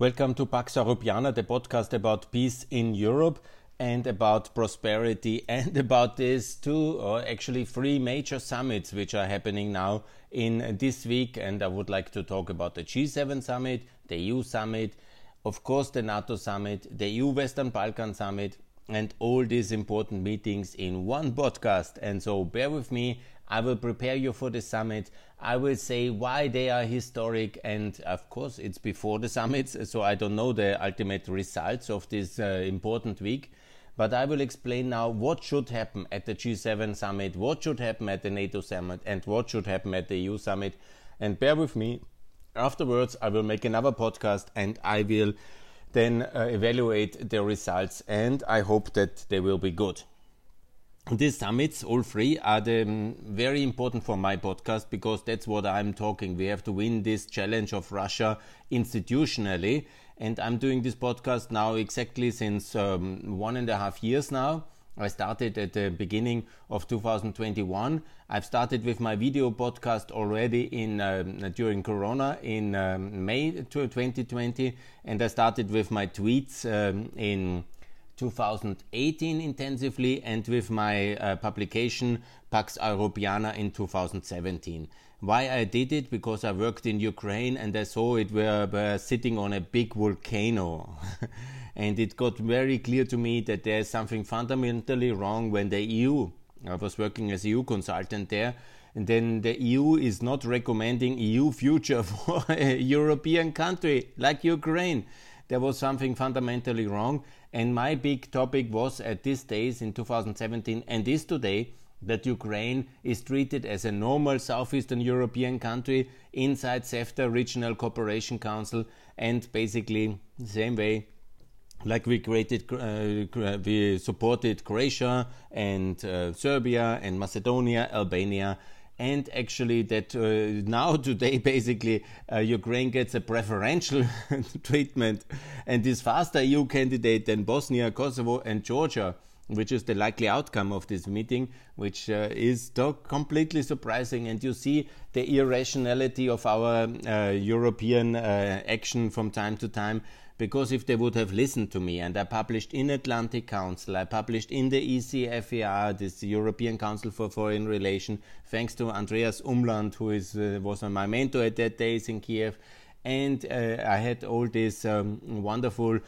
Welcome to Pax Europiana, the podcast about peace in Europe and about prosperity and about these two or actually three major summits which are happening now in this week. And I would like to talk about the G7 summit, the EU summit, of course, the NATO summit, the EU Western Balkan summit, and all these important meetings in one podcast. And so bear with me. I will prepare you for the summit. I will say why they are historic, and of course, it's before the summits, so I don't know the ultimate results of this uh, important week. But I will explain now what should happen at the G7 summit, what should happen at the NATO summit, and what should happen at the EU summit. And bear with me. Afterwards, I will make another podcast and I will then uh, evaluate the results, and I hope that they will be good. These summits, all three, are the, um, very important for my podcast because that's what I'm talking. We have to win this challenge of Russia institutionally, and I'm doing this podcast now exactly since um, one and a half years now. I started at the beginning of 2021. I've started with my video podcast already in um, during Corona in um, May 2020, and I started with my tweets um, in 2018 intensively, and with my uh, publication Pax Europiana in 2017. Why I did it? Because I worked in Ukraine and I saw it were, were sitting on a big volcano. and it got very clear to me that there is something fundamentally wrong when the EU, I was working as a EU consultant there, and then the EU is not recommending EU future for a European country like Ukraine. There was something fundamentally wrong, and my big topic was at these days in 2017 and is today that Ukraine is treated as a normal southeastern European country inside CEFTA Regional Cooperation Council and basically the same way like we created, uh, we supported Croatia and uh, Serbia and Macedonia, Albania, and actually that uh, now today basically uh, Ukraine gets a preferential treatment and is faster EU candidate than Bosnia, Kosovo, and Georgia. Which is the likely outcome of this meeting, which uh, is completely surprising. And you see the irrationality of our uh, European action from time to time because if they would have listened to me and I published in Atlantic Council, I published in the ECFR, this European Council for Foreign Relations, thanks to Andreas Umland, who is uh, was my mentor at that days in Kiev, and uh, I had all these um, wonderful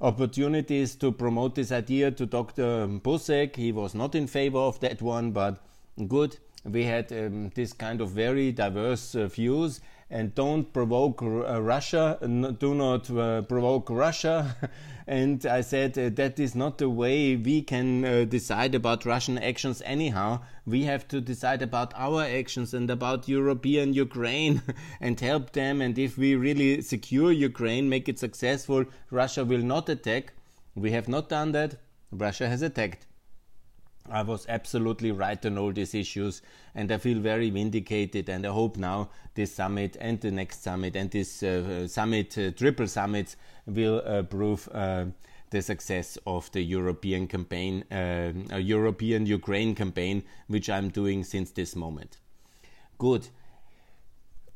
opportunities to promote this idea to Dr. Busek. He was not in favor of that one, but good. We had um, this kind of very diverse uh, views and don't provoke uh, Russia, do not uh, provoke Russia. and I said uh, that is not the way we can uh, decide about Russian actions anyhow. We have to decide about our actions and about European Ukraine and help them. And if we really secure Ukraine, make it successful, Russia will not attack. We have not done that. Russia has attacked. I was absolutely right on all these issues, and I feel very vindicated. And I hope now this summit and the next summit and this uh, summit, uh, triple summits, will uh, prove uh, the success of the European campaign, uh, European Ukraine campaign, which I'm doing since this moment. Good.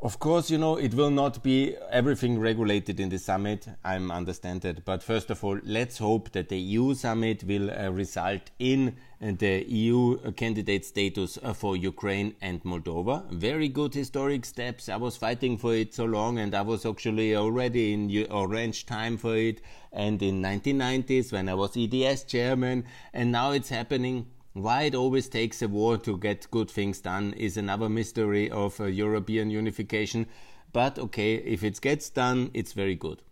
Of course, you know, it will not be everything regulated in the summit. I understand that. But first of all, let's hope that the EU summit will uh, result in uh, the EU candidate status uh, for Ukraine and Moldova. Very good historic steps. I was fighting for it so long and I was actually already in orange time for it and in 1990s when I was EDS chairman and now it's happening why it always takes a war to get good things done is another mystery of uh, European unification. But okay, if it gets done, it's very good.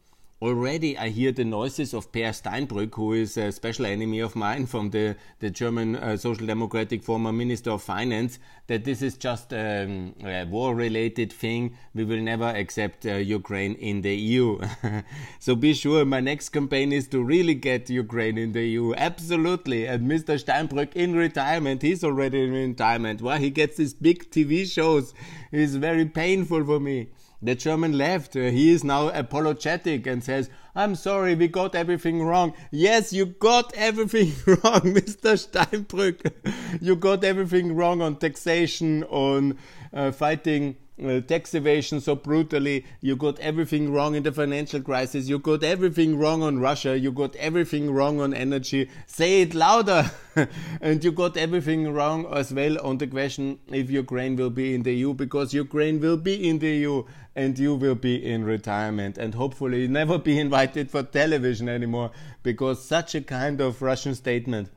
Already I hear the noises of Peer Steinbrück, who is a special enemy of mine from the, the German uh, Social Democratic former Minister of Finance, that this is just um, a war related thing. We will never accept uh, Ukraine in the EU. so be sure my next campaign is to really get Ukraine in the EU. Absolutely. And Mr. Steinbrück in retirement, he's already in retirement. Why he gets these big TV shows is very painful for me the German left, uh, he is now apologetic and says, I'm sorry, we got everything wrong. Yes, you got everything wrong, Mr. Steinbrück. you got everything wrong on taxation, on uh, fighting uh, tax evasion so brutally. You got everything wrong in the financial crisis. You got everything wrong on Russia. You got everything wrong on energy. Say it louder. and you got everything wrong as well on the question if Ukraine will be in the EU because Ukraine will be in the EU and you will be in retirement and hopefully never be invited for television anymore because such a kind of Russian statement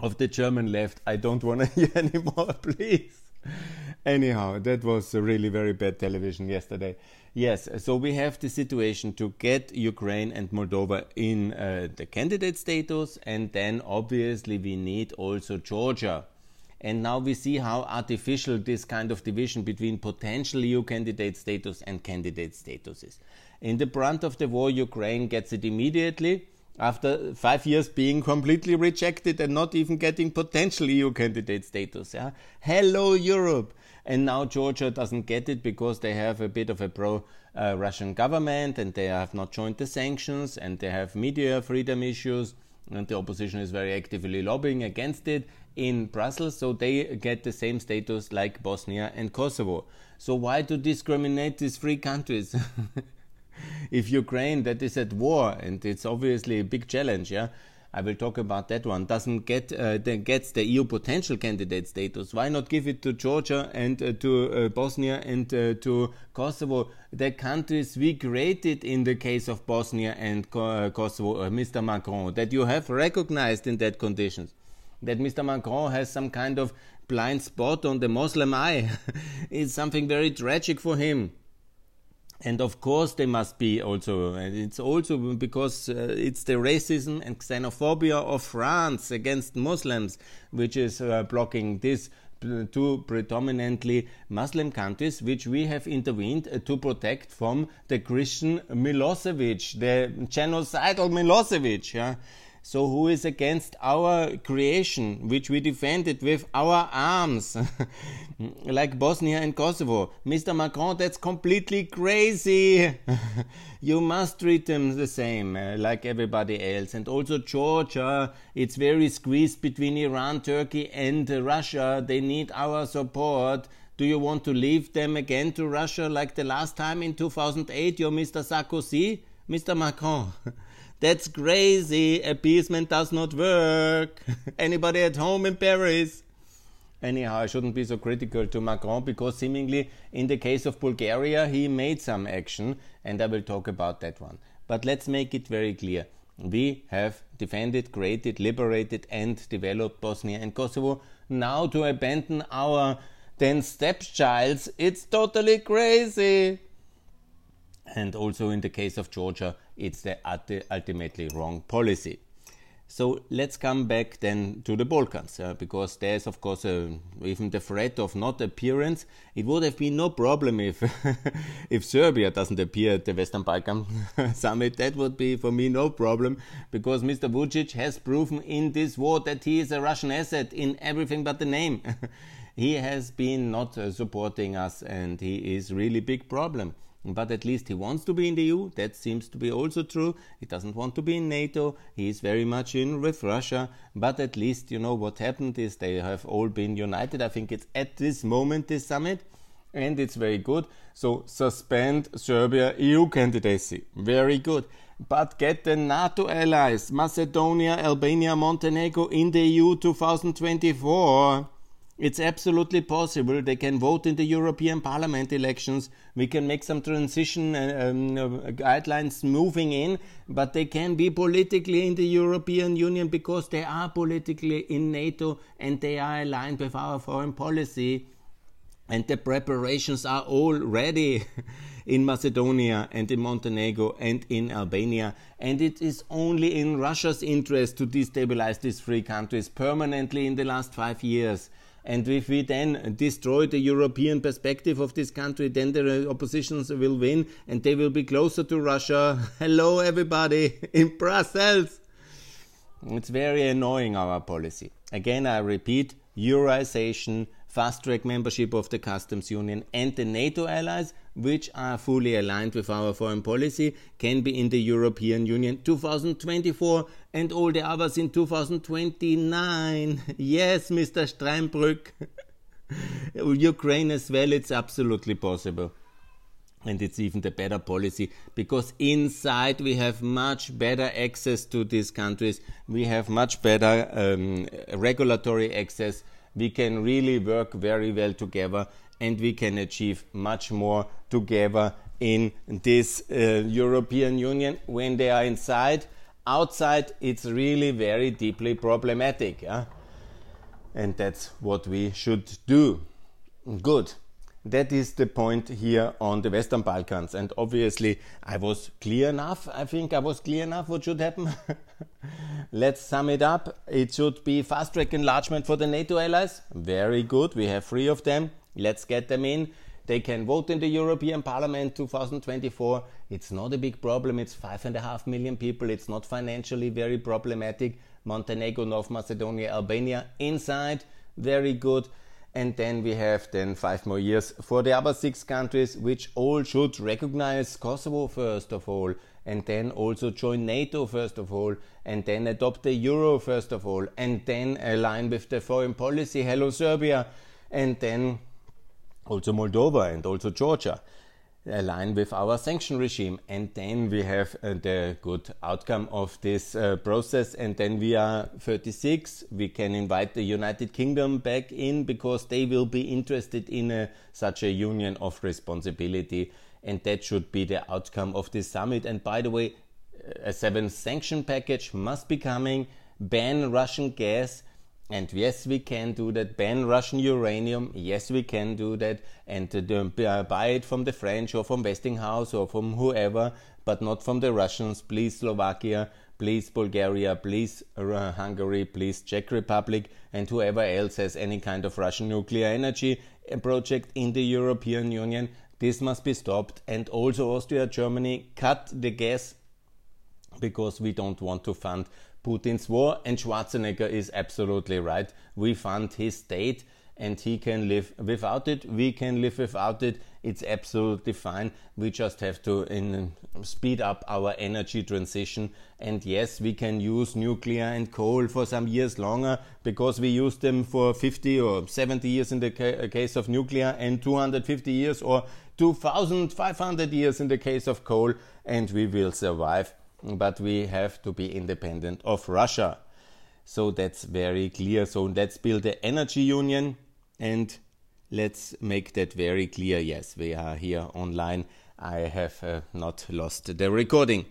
of the German left I don't want to hear anymore, please. Anyhow, that was a really very bad television yesterday. Yes, so we have the situation to get Ukraine and Moldova in uh, the candidate status, and then obviously we need also Georgia. And now we see how artificial this kind of division between potential EU candidate status and candidate status is. In the brunt of the war, Ukraine gets it immediately after five years being completely rejected and not even getting potential EU candidate status. Yeah? Hello, Europe! And now Georgia doesn't get it because they have a bit of a pro uh, Russian government and they have not joined the sanctions and they have media freedom issues and the opposition is very actively lobbying against it in Brussels, so they get the same status like Bosnia and Kosovo. So why to discriminate these three countries? if Ukraine that is at war and it's obviously a big challenge, yeah, I will talk about that one. Doesn't get uh, gets the EU potential candidate status. Why not give it to Georgia and uh, to uh, Bosnia and uh, to Kosovo? The countries we created in the case of Bosnia and uh, Kosovo, uh, Mr. Macron, that you have recognized in that conditions. That Mr. Macron has some kind of blind spot on the Muslim eye is something very tragic for him and of course they must be also it's also because uh, it's the racism and xenophobia of France against Muslims which is uh, blocking this two predominantly Muslim countries which we have intervened uh, to protect from the Christian Milosevic the genocidal Milosevic yeah so who is against our creation, which we defended with our arms, like Bosnia and Kosovo? Mr. Macron, that's completely crazy. you must treat them the same, uh, like everybody else. And also Georgia, it's very squeezed between Iran, Turkey, and uh, Russia. They need our support. Do you want to leave them again to Russia like the last time in 2008, you're Mr. Sarkozy? Mr. Macron. That's crazy. Appeasement does not work. Anybody at home in Paris? Anyhow, I shouldn't be so critical to Macron because seemingly in the case of Bulgaria he made some action and I will talk about that one. But let's make it very clear. We have defended, created, liberated and developed Bosnia and Kosovo. Now to abandon our then stepchilds, it's totally crazy. And also in the case of Georgia, it's the ultimately wrong policy. So let's come back then to the Balkans, uh, because there's of course a, even the threat of not appearance. It would have been no problem if if Serbia doesn't appear at the Western Balkan summit. That would be for me no problem, because Mr. Vucic has proven in this war that he is a Russian asset in everything but the name. he has been not uh, supporting us, and he is really big problem but at least he wants to be in the EU. That seems to be also true. He doesn't want to be in NATO. He is very much in with Russia. But at least, you know, what happened is they have all been united. I think it's at this moment, this summit, and it's very good. So suspend Serbia EU candidacy. Very good. But get the NATO allies, Macedonia, Albania, Montenegro in the EU 2024. It's absolutely possible. They can vote in the European Parliament elections. We can make some transition uh, um, uh, guidelines moving in, but they can be politically in the European Union because they are politically in NATO and they are aligned with our foreign policy. And the preparations are all ready in Macedonia and in Montenegro and in Albania. And it is only in Russia's interest to destabilize these three countries permanently in the last five years. And if we then destroy the European perspective of this country, then the oppositions will win and they will be closer to Russia. Hello, everybody in Brussels. It's very annoying, our policy. Again, I repeat Euroization, fast track membership of the customs union, and the NATO allies which are fully aligned with our foreign policy, can be in the European Union 2024 and all the others in 2029. Yes, Mr. Steinbrück. Ukraine as well, it's absolutely possible. And it's even the better policy because inside we have much better access to these countries. We have much better um, regulatory access. We can really work very well together and we can achieve much more together in this uh, European Union when they are inside. Outside, it's really very deeply problematic. Yeah? And that's what we should do. Good. That is the point here on the Western Balkans. And obviously, I was clear enough. I think I was clear enough what should happen. Let's sum it up. It should be fast track enlargement for the NATO allies. Very good. We have three of them. Let's get them in. They can vote in the European Parliament 2024. It's not a big problem. It's five and a half million people. It's not financially very problematic. Montenegro, North Macedonia, Albania inside. Very good. And then we have then five more years for the other six countries, which all should recognize Kosovo first of all, and then also join NATO first of all, and then adopt the euro first of all, and then align with the foreign policy. Hello, Serbia. And then also Moldova and also Georgia align with our sanction regime. And then we have uh, the good outcome of this uh, process. And then we are 36 we can invite the united kingdom back in because they will be interested in a, such a union of responsibility. And that should be the outcome of this summit. And by the way a seventh sanction package must be coming. Ban russian gas and yes, we can do that. Ban Russian uranium. Yes, we can do that. And uh, buy it from the French or from Westinghouse or from whoever, but not from the Russians. Please, Slovakia. Please, Bulgaria. Please, uh, Hungary. Please, Czech Republic. And whoever else has any kind of Russian nuclear energy uh, project in the European Union. This must be stopped. And also, Austria, Germany, cut the gas because we don't want to fund Putin's war. And Schwarzenegger is absolutely right. We fund his state and he can live without it. We can live without it. It's absolutely fine. We just have to in, speed up our energy transition. And yes, we can use nuclear and coal for some years longer because we used them for 50 or 70 years in the ca uh, case of nuclear and 250 years or 2500 years in the case of coal. And we will survive but we have to be independent of Russia. So that's very clear. So let's build the energy union and let's make that very clear. Yes, we are here online. I have uh, not lost the recording.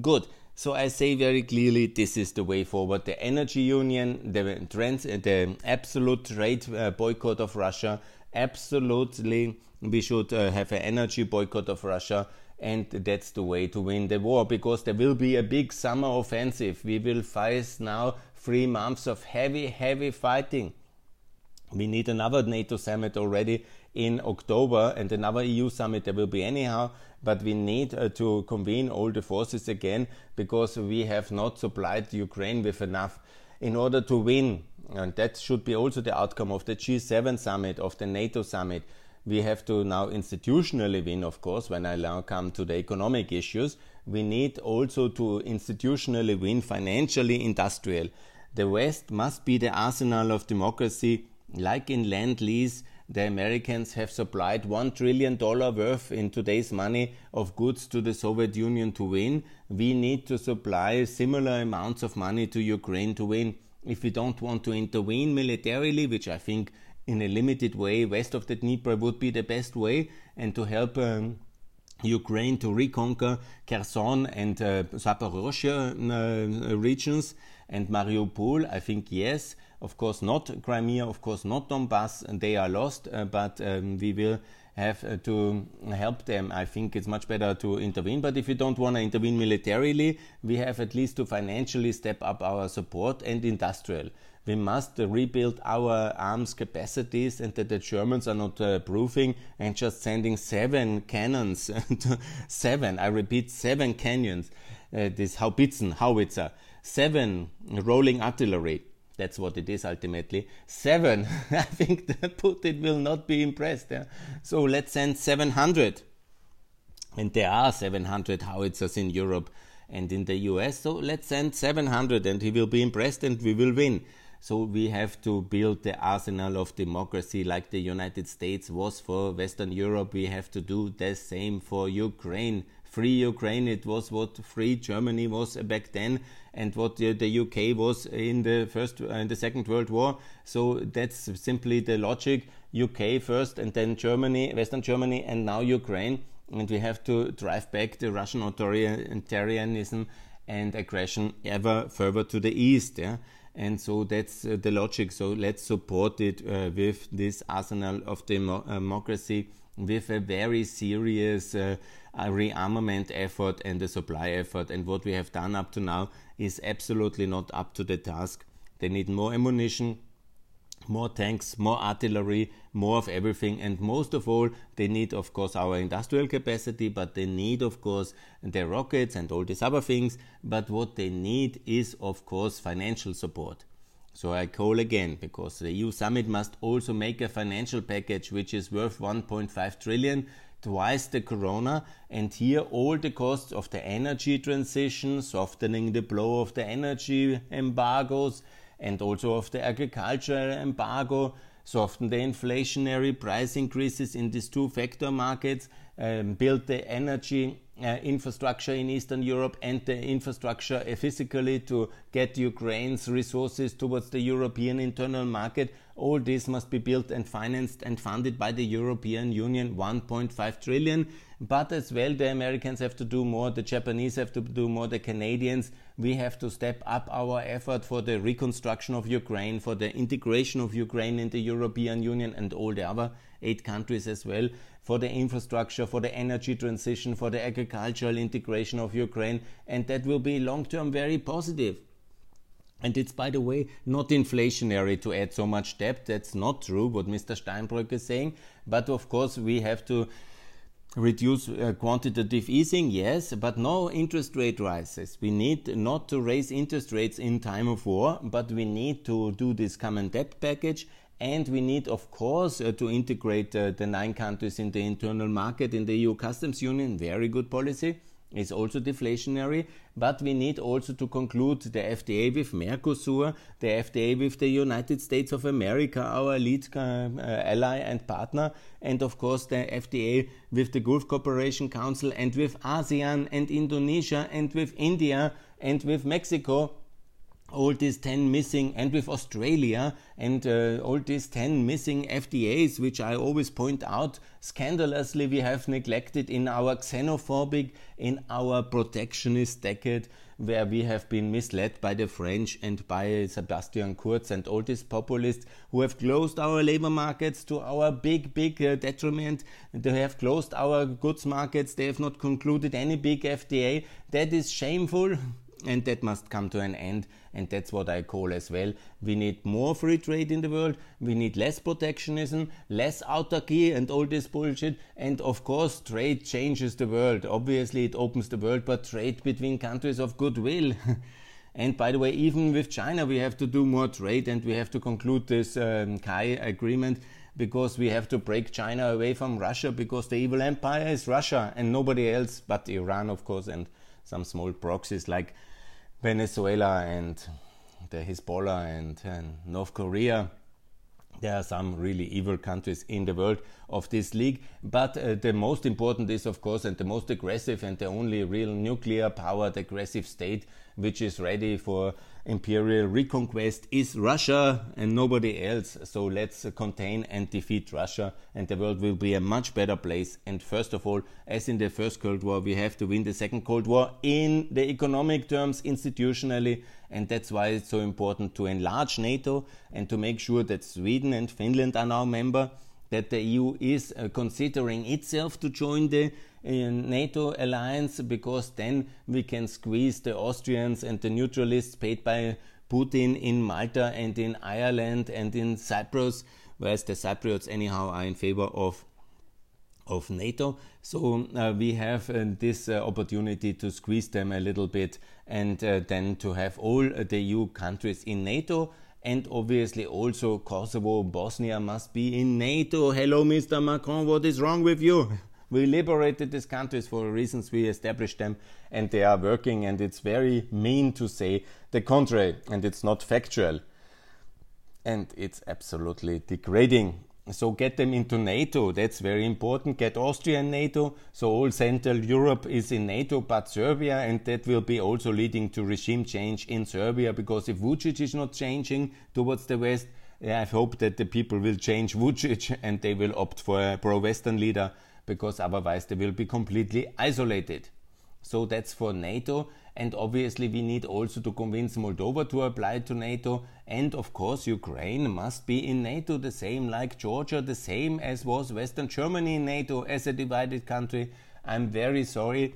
Good. So I say very clearly this is the way forward. The energy union, the trans, the absolute trade uh, boycott of Russia. Absolutely, we should uh, have an energy boycott of Russia and that's the way to win the war because there will be a big summer offensive. We will face now three months of heavy, heavy fighting. We need another NATO summit already in October and another EU summit there will be anyhow, but we need uh, to convene all the forces again because we have not supplied Ukraine with enough in order to win. And that should be also the outcome of the G7 summit, of the NATO summit we have to now institutionally win, of course, when I now come to the economic issues. We need also to institutionally win financially industrial. The West must be the arsenal of democracy, like in Lend Lease. The Americans have supplied $1 trillion worth in today's money of goods to the Soviet Union to win. We need to supply similar amounts of money to Ukraine to win. If we don't want to intervene militarily, which I think in a limited way west of the Dnieper would be the best way, and to help um, Ukraine to reconquer Kherson and uh, Zaporozhye uh, regions and Mariupol. I think yes, of course not Crimea, of course not Donbass, they are lost, uh, but um, we will have uh, to help them. I think it's much better to intervene. But if you don't want to intervene militarily, we have at least to financially step up our support and industrial we must rebuild our arms capacities and that the Germans are not uh, proofing and just sending seven cannons, seven, I repeat, seven cannons, uh, this Haubitzen, howitzer, seven rolling artillery. That's what it is ultimately. Seven. I think Putin will not be impressed. Yeah? So let's send 700. And there are 700 howitzers in Europe and in the US. So let's send 700 and he will be impressed and we will win. So we have to build the arsenal of democracy like the United States was for Western Europe. We have to do the same for Ukraine. Free Ukraine, it was what free Germany was back then, and what the, UK was in the first, uh, in the Second World War. So that's simply the logic. UK first, and then Germany, Western Germany, and now Ukraine. And we have to drive back the Russian authoritarianism and aggression ever further to the east. Yeah? And so that's uh, the logic. So let's support it uh, with this arsenal of demo- uh, democracy, with a very serious uh, rearmament effort and a supply effort. And what we have done up to now is absolutely not up to the task. They need more ammunition, more tanks, more artillery, more of everything. And most of all, they need, of course, our industrial capacity, but they need, of course, their rockets and all these other things. But what they need is, of course, financial support. So I call again because the EU summit must also make a financial package which is worth 1.5 trillion, twice the corona, and here all the costs of the energy transition, softening the blow of the energy embargoes, and also of the agricultural embargo, soften the inflationary price increases in these two factor markets, um, build the energy uh, infrastructure in Eastern Europe and the infrastructure uh, physically to get Ukraine's resources towards the European internal market. All this must be built and financed and funded by the European Union 1.5 trillion. But as well, the Americans have to do more, the Japanese have to do more, the Canadians. We have to step up our effort for the reconstruction of Ukraine, for the integration of Ukraine in the European Union and all the other eight countries as well for the infrastructure, for the energy transition, for the agricultural integration of Ukraine, and that will be long term very positive. And it's, by the way, not inflationary to add so much debt. That's not true, what Mr. Steinbrück is saying. But of course, we have to reduce uh, quantitative easing, yes, but no interest rate rises. We need not to raise interest rates in time of war, but we need to do this common debt package and we need, of course, uh, to integrate uh, the nine countries in the internal market in the EU customs union. Very good policy. It's also deflationary, but we need also to conclude the FTA with Mercosur, the FTA with the United States of America, our lead uh, uh, ally and partner, and of course the FTA with the Gulf Cooperation Council and with ASEAN and Indonesia and with India and with Mexico all these 10 missing, and with Australia, and uh, all these 10 missing FTAs which I always point out scandalously we have neglected in our xenophobic, in our protectionist decade, where we have been misled by the French and by Sebastian Kurz and all these populists who have closed our labor markets to our big, big uh, detriment. They have closed our goods markets. They have not concluded any big FTA That is shameful and that must come to an end and that's what i call as well we need more free trade in the world we need less protectionism less autarky and all this bullshit and of course trade changes the world. Obviously it opens the world but trade between countries of goodwill. And by the way even with china we have to do more trade and we have to conclude this um, CAI agreement because we have to break China away from Russia because the evil empire is Russia and nobody else but Iran, of course, and some small proxies like Venezuela and the Hezbollah and, and North Korea. There are some really evil countries in the world of this league, but uh, the most important is, of course, and the most aggressive and the only real nuclear powered aggressive state which is ready for imperial reconquest is Russia and nobody else. So let's contain and defeat Russia, and the world will be a much better place. And first of all, as in the First Cold War, we have to win the Second Cold War in the economic terms, institutionally, and that's why it's so important to enlarge NATO and to make sure that Sweden and Finland are now member that the EU is uh, considering itself to join the NATO alliance because then we can squeeze the Austrians and the neutralists paid by Putin in Malta and in Ireland and in Cyprus, whereas the Cypriots anyhow are in favor of of NATO. So uh, we have uh, this uh, opportunity to squeeze them a little bit and uh, then to have all the EU countries in NATO and obviously also Kosovo, Bosnia must be in NATO. Hello, Mr. Macron, what is wrong with you? We liberated these countries for reasons we established them, and they are working, and it's very mean to say the contrary, and it's not factual. and it's absolutely degrading. So get them into NATO. That's very important. Get Austria in NATO. So all Central Europe is in NATO, but Serbia, and that will be also leading to regime change in Serbia. Because if Vucic is not changing towards the West, I hope that the people will change Vucic and they will opt for a pro-Western leader. Because otherwise they will be completely isolated. So that's for NATO. And obviously, we need also to convince Moldova to apply to NATO. And of course, Ukraine must be in NATO, the same like Georgia, the same as was Western Germany in NATO as a divided country. I'm very sorry.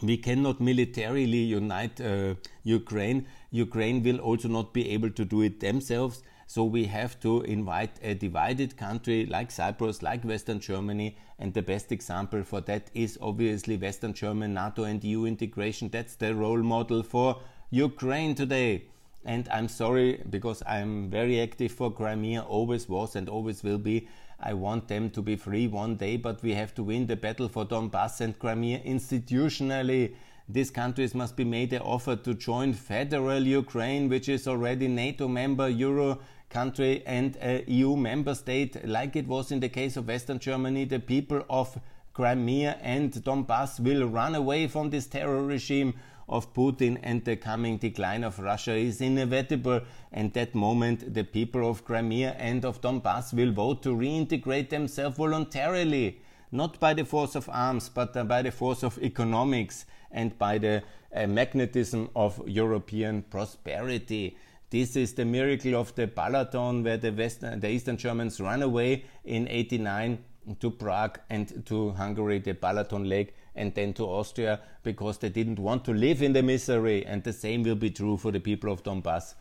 We cannot militarily unite uh, Ukraine. Ukraine will also not be able to do it themselves. So we have to invite a divided country like Cyprus, like Western Germany, and the best example for that is obviously Western German NATO and EU integration. That's the role model for Ukraine today. And I'm sorry because I'm very active for Crimea, always was and always will be. I want them to be free one day, but we have to win the battle for Donbass and Crimea institutionally. These countries must be made an offer to join federal Ukraine, which is already NATO member, Euro country and a EU member state, like it was in the case of Western Germany, the people of Crimea and Donbass will run away from this terror regime of Putin and the coming decline of Russia is inevitable. And that moment, the people of Crimea and of Donbass will vote to reintegrate themselves voluntarily, not by the force of arms, but by the force of economics and by the uh, magnetism of European prosperity. This is the miracle of the Balaton, where the, West, the Eastern Germans ran away in 89 to Prague and to Hungary, the Balaton Lake, and then to Austria because they didn't want to live in the misery. And the same will be true for the people of Donbass.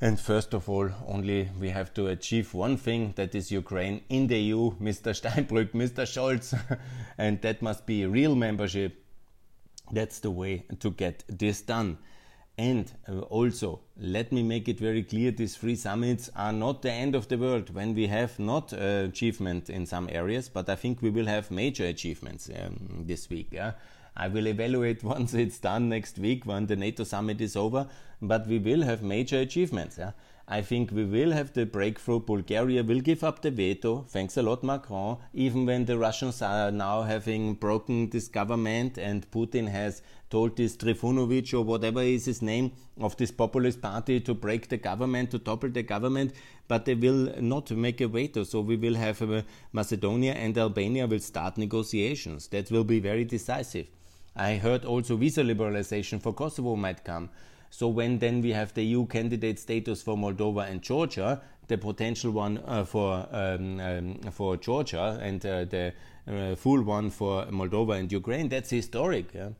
And first of all, only we have to achieve one thing that is Ukraine in the EU, Mr. Steinbrück, Mr. Scholz, and that must be real membership. That's the way to get this done. And uh, also, let me make it very clear these three summits are not the end of the world when we have not uh, achievement in some areas, but I think we will have major achievements um, this week. Yeah? I will evaluate once it's done next week when the NATO summit is over, but we will have major achievements. Yeah? I think we will have the breakthrough. Bulgaria will give up the veto. Thanks a lot, Macron. Even when the Russians are now having broken this government and Putin has told this Trifunovic or whatever is his name of this populist party to break the government, to topple the government, but they will not make a veto. So we will have uh, Macedonia and Albania will start negotiations. That will be very decisive. I heard also visa liberalization for Kosovo might come. So when then we have the EU candidate status for Moldova and Georgia, the potential one uh, for um, um, for Georgia and uh, the uh, full one for Moldova and Ukraine, that's historic. Yeah?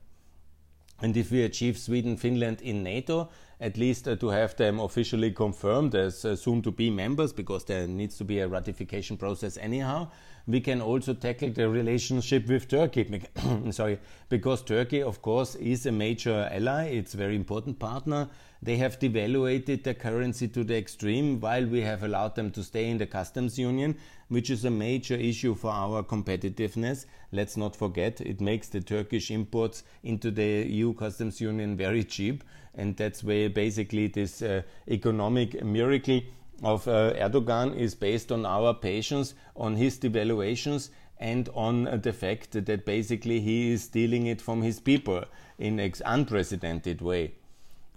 And if we achieve Sweden, Finland in NATO, at least uh, to have them officially confirmed as uh, soon to be members, because there needs to be a ratification process anyhow, we can also tackle the relationship with Turkey. Sorry, because Turkey, of course, is a major ally, it's a very important partner. They have devaluated their currency to the extreme while we have allowed them to stay in the customs union, which is a major issue for our competitiveness. Let's not forget, it makes the Turkish imports into the EU customs union very cheap, and that's where basically this uh, economic miracle of uh, Erdogan is based on our patience, on his devaluations, and on uh, the fact that basically he is stealing it from his people in an unprecedented way.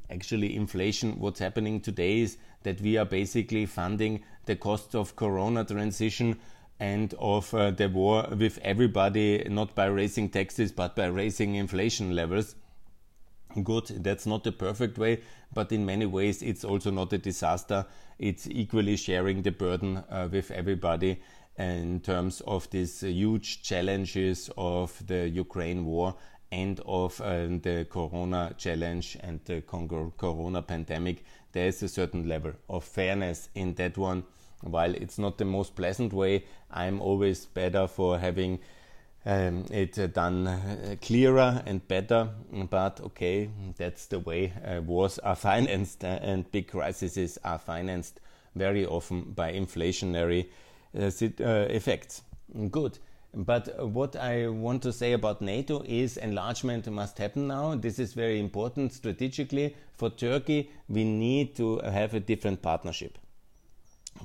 Actually, inflation, what's happening today is that we are basically funding the cost of corona transition and of uh, the war with everybody, not by raising taxes, but by raising inflation levels good. That's not the perfect way, but in many ways, it's also not a disaster. It's equally sharing the burden uh, with everybody in terms of these huge challenges of the Ukraine war and of uh, the corona challenge and the corona pandemic. There is a certain level of fairness in that one. While it's not the most pleasant way, I'm always better for having um, it uh, done uh, clearer and better. But okay, that's the way uh, wars are financed, uh, and big crises are financed very often by inflationary uh, uh, effects. Good. But what I want to say about NATO is enlargement must happen now. This is very important strategically. For Turkey, we need to have a different partnership.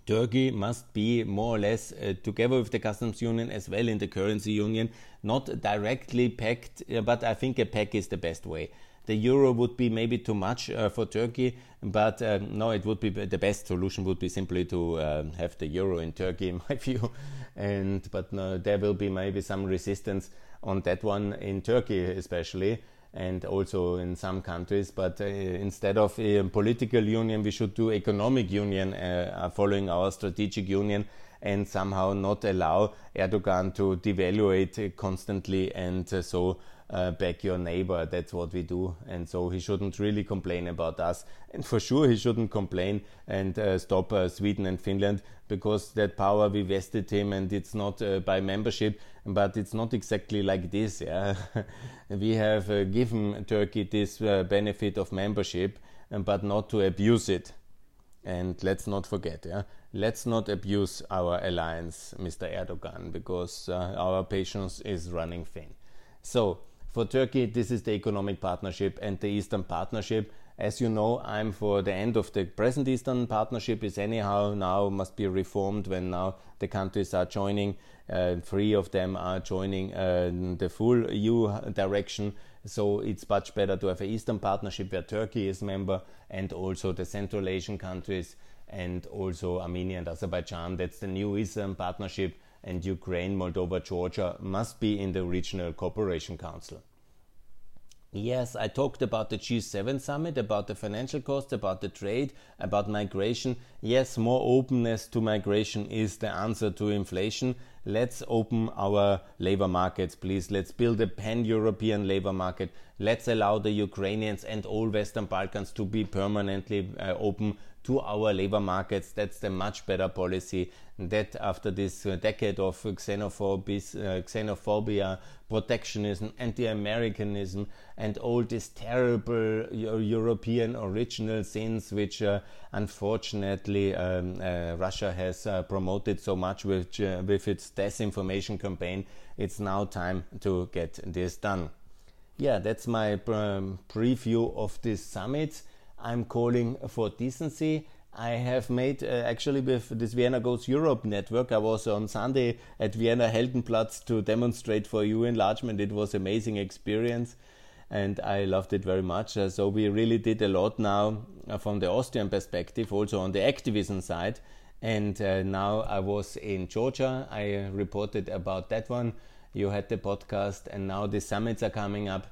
Turkey must be more or less uh, together with the customs union as well in the currency union, not directly pegged, uh, but I think a pack is the best way. The euro would be maybe too much uh, for Turkey, but um, no, it would be the best solution would be simply to uh, have the euro in Turkey, in my view. And but no, there will be maybe some resistance on that one in Turkey, especially and also in some countries. But uh, instead of a political union, we should do economic union, uh, following our strategic union, and somehow not allow Erdogan to devaluate constantly and uh, so uh, back your neighbor. That's what we do. And so he shouldn't really complain about us. And for sure, he shouldn't complain and uh, stop uh, Sweden and Finland because that power we vested him and it's not uh, by membership, but it's not exactly like this. Yeah? we have uh, given Turkey this uh, benefit of membership, but not to abuse it. And let's not forget, yeah, let's not abuse our alliance, Mr. Erdogan, because our patience is running thin. So for Turkey, this is the economic partnership and the Eastern Partnership. As you know, I'm for the end of the present Eastern Partnership is anyhow now must be reformed when now the countries are joining. Uh, three of them are joining uh, the full EU direction. So it's much better to have an Eastern Partnership where Turkey is member and also the Central Asian countries and also Armenia and Azerbaijan. That's the new Eastern Partnership and Ukraine, Moldova, Georgia must be in the Regional Cooperation Council. Yes, I talked about the G7 summit, about the financial cost, about the trade, about migration. Yes, more openness to migration is the answer to inflation. Let's open our labor markets, please. Let's build a pan European labor market. Let's allow the Ukrainians and all Western Balkans to be permanently uh, open to our labor markets. That's the much better policy. That after this uh, decade of xenophobia, uh, xenophobia protectionism, anti-Americanism, and all these terrible European original sins, which uh, unfortunately um, uh, Russia has uh, promoted so much with, uh, with its disinformation campaign, it's now time to get this done. Yeah, that's my um, preview of this summit. I'm calling for decency. I have made uh, actually with this Vienna Goes Europe network. I was on Sunday at Vienna Heldenplatz to demonstrate for EU enlargement. It was amazing experience, and I loved it very much. Uh, so we really did a lot now uh, from the Austrian perspective, also on the activism side. And uh, now I was in Georgia. I reported about that one. You had the podcast, and now the summits are coming up.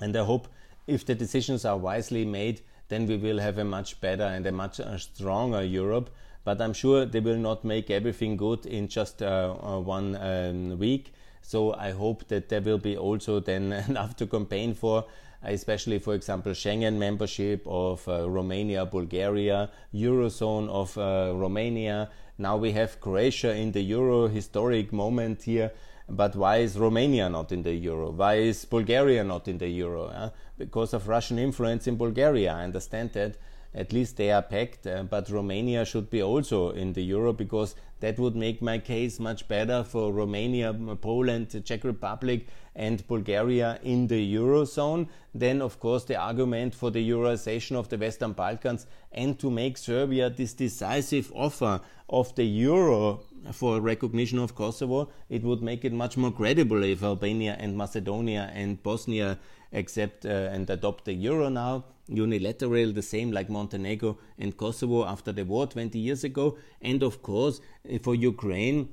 And I hope if the decisions are wisely made, then we will have a much better and a much uh, stronger Europe. But I'm sure they will not make everything good in just uh, uh, one um, week. So I hope that there will be also then enough to campaign for, especially for example Schengen membership of uh, Romania, Bulgaria, Eurozone of uh, Romania. Now we have Croatia in the Euro historic moment here. But why is Romania not in the euro? Why is Bulgaria not in the euro? Because of Russian influence in Bulgaria. I understand that. At least they are pegged, uh, but Romania should be also in the euro because that would make my case much better for Romania, Poland, Czech Republic, and Bulgaria in the eurozone. Then, of course, the argument for the euroization of the Western Balkans and to make Serbia this decisive offer of the euro for recognition of Kosovo, it would make it much more credible if Albania and Macedonia and Bosnia accept uh, and adopt the euro now. Unilateral, the same like Montenegro and Kosovo after the war 20 years ago. And of course, for Ukraine,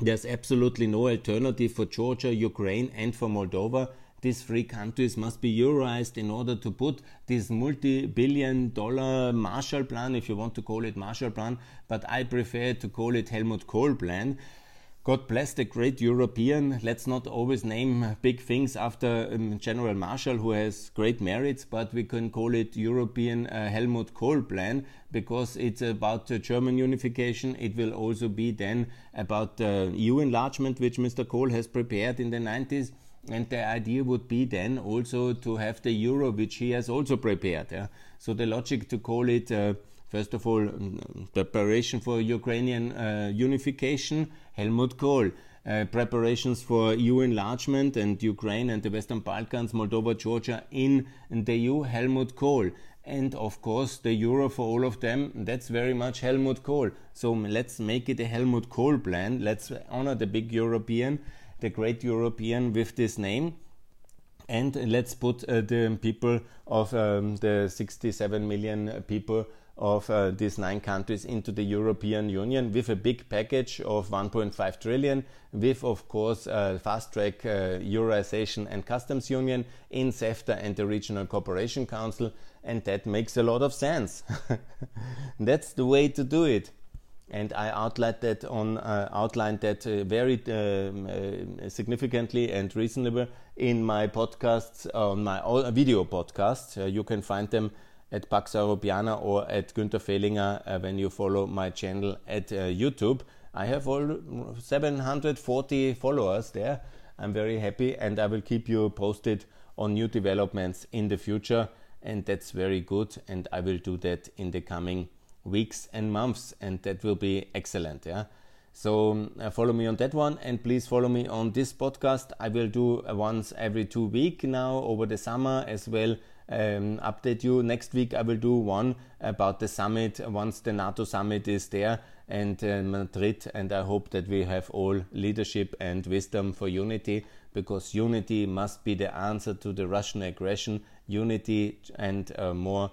there's absolutely no alternative for Georgia, Ukraine, and for Moldova these three countries must be euroized in order to put this multi-billion dollar Marshall Plan, if you want to call it Marshall Plan, but I prefer to call it Helmut Kohl Plan. God bless the great European. Let's not always name big things after um, General Marshall, who has great merits, but we can call it European uh, Helmut Kohl plan because it's about uh, German unification. It will also be then about uh, EU enlargement, which Mr. Kohl has prepared in the 90s. And the idea would be then also to have the euro, which he has also prepared. Yeah? So the logic to call it, uh, first of all, um, preparation for Ukrainian uh, unification, Helmut Kohl. Uh, preparations for EU enlargement and Ukraine and the Western Balkans, Moldova, Georgia in, in the EU, Helmut Kohl. and of course the euro for all of them. That's very much helmut kohl. So let's make it a helmut kohl plan. Let's honor the big european the great european with this name. And let's put uh, the people of um, the 67 million people of uh, these nine countries into the European Union with a big package of 1.5 trillion, with of course uh, fast track uh, Euroization and customs union in CEFTA and the Regional Cooperation Council, and that makes a lot of sense. That's the way to do it. And I outlined that on uh, outlined that uh, very um, uh, significantly and reasonable in my podcasts on my video podcasts. you can find them at Pax Europiana or at Günther Fehlinger uh, when you follow my channel at uh, YouTube. I have all 740 followers there. I'm very happy and I will keep you posted on new developments in the future and that's very good and I will do that in the coming weeks and months and that will be excellent yeah so uh, follow me on that one and please follow me on this podcast I will do uh, once every two week now over the summer as well um, update you. Next week, I will do one about the summit once the NATO summit is there and uh, Madrid. And I hope that we have all leadership and wisdom for unity because unity must be the answer to the Russian aggression. Unity and uh, more.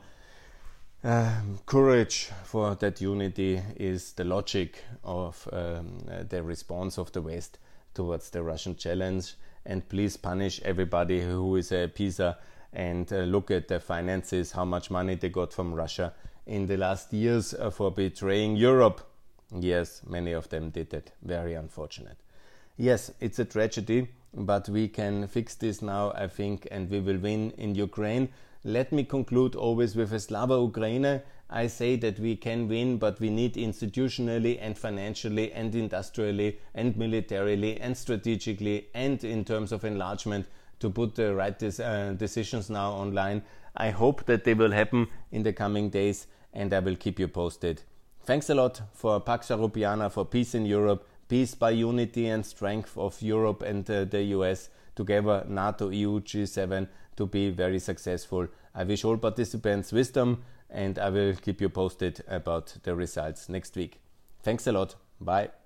Uh, courage for that unity is the logic of um, the response of the West towards the Russian challenge. And please punish everybody who is a PISA and uh, look at the finances, how much money they got from Russia in the last years uh, for betraying Europe. Yes, many of them did it. Very unfortunate. Yes, it's a tragedy, but we can fix this now, I think, and we will win in Ukraine. Let me conclude always with a Slava Ukraine. I say that we can win, but we need institutionally and financially and industrially and militarily and strategically and in terms of enlargement to put the right uh, decisions now online. I hope that they will happen in the coming days and I will keep you posted. Thanks a lot for Pax Europiana, for peace in Europe, peace by unity and strength of Europe and uh, the US, together NATO, EU, G7 to be very successful. I wish all participants wisdom and I will keep you posted about the results next week. Thanks a lot. Bye.